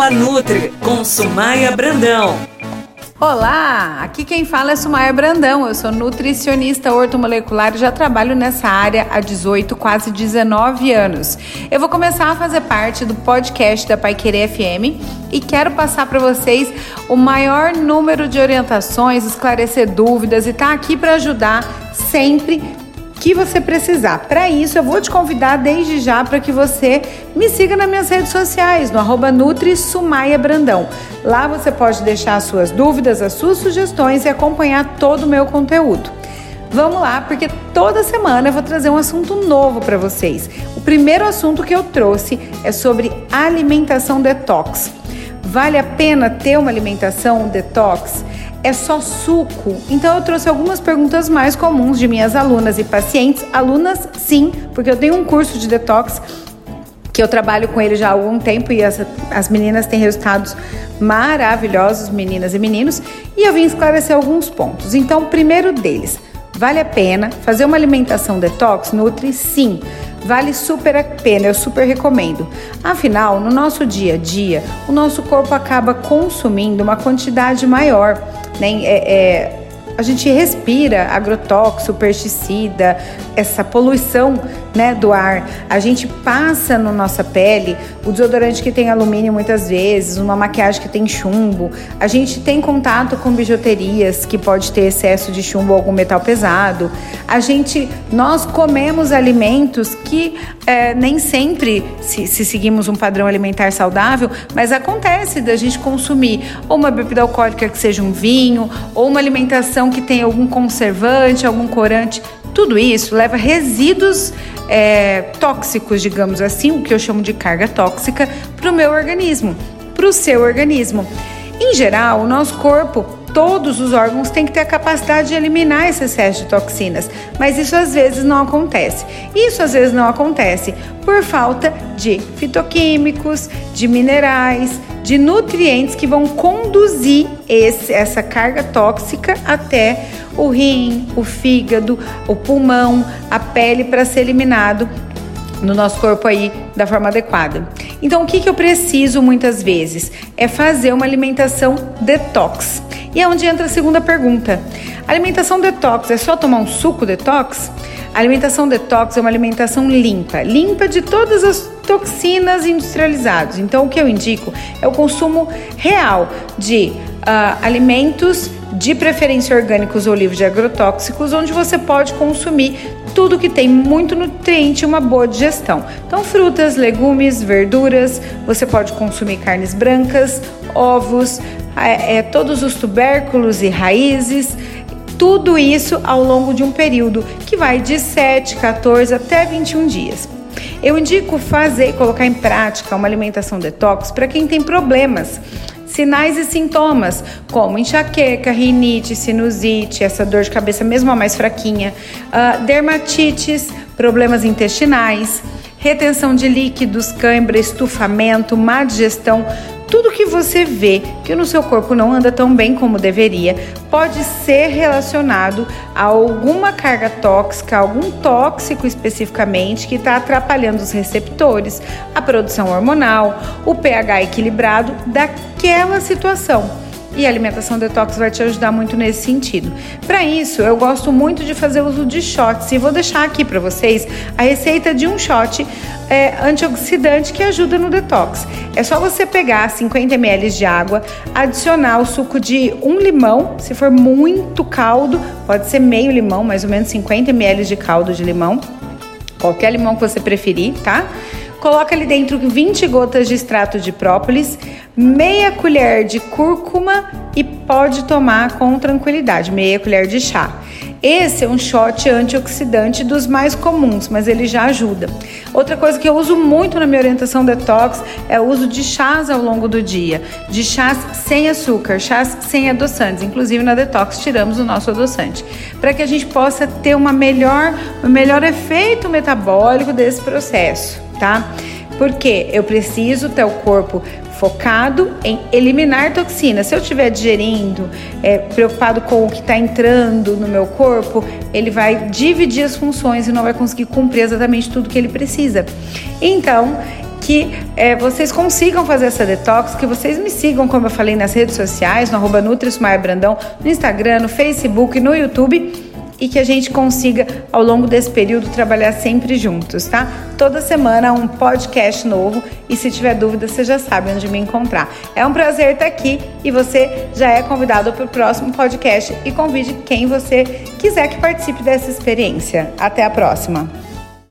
Fala Nutri com Sumaia Brandão. Olá, aqui quem fala é Sumaia Brandão. Eu sou nutricionista ortomolecular e já trabalho nessa área há 18, quase 19 anos. Eu vou começar a fazer parte do podcast da Pai Querer FM e quero passar para vocês o maior número de orientações, esclarecer dúvidas e estar tá aqui para ajudar sempre que você precisar. Para isso, eu vou te convidar desde já para que você me siga nas minhas redes sociais, no arroba Nutri Sumaia Brandão. Lá você pode deixar as suas dúvidas, as suas sugestões e acompanhar todo o meu conteúdo. Vamos lá, porque toda semana eu vou trazer um assunto novo para vocês. O primeiro assunto que eu trouxe é sobre alimentação detox. Vale a pena ter uma alimentação detox? É só suco? Então eu trouxe algumas perguntas mais comuns de minhas alunas e pacientes. Alunas, sim, porque eu tenho um curso de detox que eu trabalho com ele já há algum tempo e as, as meninas têm resultados maravilhosos, meninas e meninos, e eu vim esclarecer alguns pontos. Então, primeiro deles, vale a pena fazer uma alimentação detox? Nutri, sim. Vale super a pena, eu super recomendo. Afinal, no nosso dia a dia, o nosso corpo acaba consumindo uma quantidade maior né? É, é, a gente respira agrotóxico, pesticida, essa poluição né, do ar. A gente passa na nossa pele o desodorante que tem alumínio muitas vezes, uma maquiagem que tem chumbo. A gente tem contato com bijuterias que pode ter excesso de chumbo ou algum metal pesado. A gente, nós comemos alimentos que é, nem sempre, se, se seguimos um padrão alimentar saudável, mas acontece da gente consumir ou uma bebida alcoólica que seja um vinho, ou uma alimentação que tem algum conservante, algum corante. Tudo isso leva resíduos é, tóxicos, digamos assim, o que eu chamo de carga tóxica, para o meu organismo, para o seu organismo. Em geral, o nosso corpo, todos os órgãos têm que ter a capacidade de eliminar esse excesso de toxinas, mas isso às vezes não acontece. Isso às vezes não acontece por falta de fitoquímicos, de minerais, de nutrientes que vão conduzir esse, essa carga tóxica até o rim, o fígado, o pulmão, a pele para ser eliminado no nosso corpo aí da forma adequada. Então, o que, que eu preciso muitas vezes? É fazer uma alimentação detox. E é onde entra a segunda pergunta. Alimentação detox é só tomar um suco detox? A alimentação detox é uma alimentação limpa, limpa de todas as toxinas industrializadas. Então, o que eu indico é o consumo real de uh, alimentos de preferência orgânicos ou livres de agrotóxicos, onde você pode consumir tudo que tem muito nutriente e uma boa digestão. Então, frutas, legumes, verduras, você pode consumir carnes brancas, ovos, é, é, todos os tubérculos e raízes, tudo isso ao longo de um período que vai de 7, 14 até 21 dias. Eu indico fazer colocar em prática uma alimentação detox para quem tem problemas Sinais e sintomas, como enxaqueca, rinite, sinusite, essa dor de cabeça mesmo a mais fraquinha, uh, dermatites, problemas intestinais, retenção de líquidos, cãibra, estufamento, má digestão, tudo que você vê que no seu corpo não anda tão bem como deveria pode ser relacionado a alguma carga tóxica, algum tóxico especificamente que está atrapalhando os receptores, a produção hormonal, o pH equilibrado daquela situação e a alimentação detox vai te ajudar muito nesse sentido. Para isso, eu gosto muito de fazer uso de shots e vou deixar aqui para vocês a receita de um shot é, antioxidante que ajuda no detox. É só você pegar 50 ml de água, adicionar o suco de um limão, se for muito caldo, pode ser meio limão, mais ou menos 50 ml de caldo de limão, qualquer limão que você preferir, tá? Coloca ali dentro 20 gotas de extrato de própolis, meia colher de cúrcuma e pode tomar com tranquilidade, meia colher de chá. Esse é um shot antioxidante dos mais comuns, mas ele já ajuda. Outra coisa que eu uso muito na minha orientação detox é o uso de chás ao longo do dia, de chás sem açúcar, chás sem adoçantes. Inclusive na detox tiramos o nosso adoçante, para que a gente possa ter uma melhor, um melhor efeito metabólico desse processo, tá? Porque eu preciso ter o corpo focado em eliminar toxinas. Se eu estiver digerindo, é, preocupado com o que está entrando no meu corpo, ele vai dividir as funções e não vai conseguir cumprir exatamente tudo que ele precisa. Então, que é, vocês consigam fazer essa detox, que vocês me sigam, como eu falei, nas redes sociais, no arroba Brandão, no Instagram, no Facebook, no YouTube e que a gente consiga, ao longo desse período, trabalhar sempre juntos, tá? Toda semana um podcast novo e se tiver dúvida, você já sabe onde me encontrar. É um prazer estar aqui e você já é convidado para o próximo podcast e convide quem você quiser que participe dessa experiência. Até a próxima!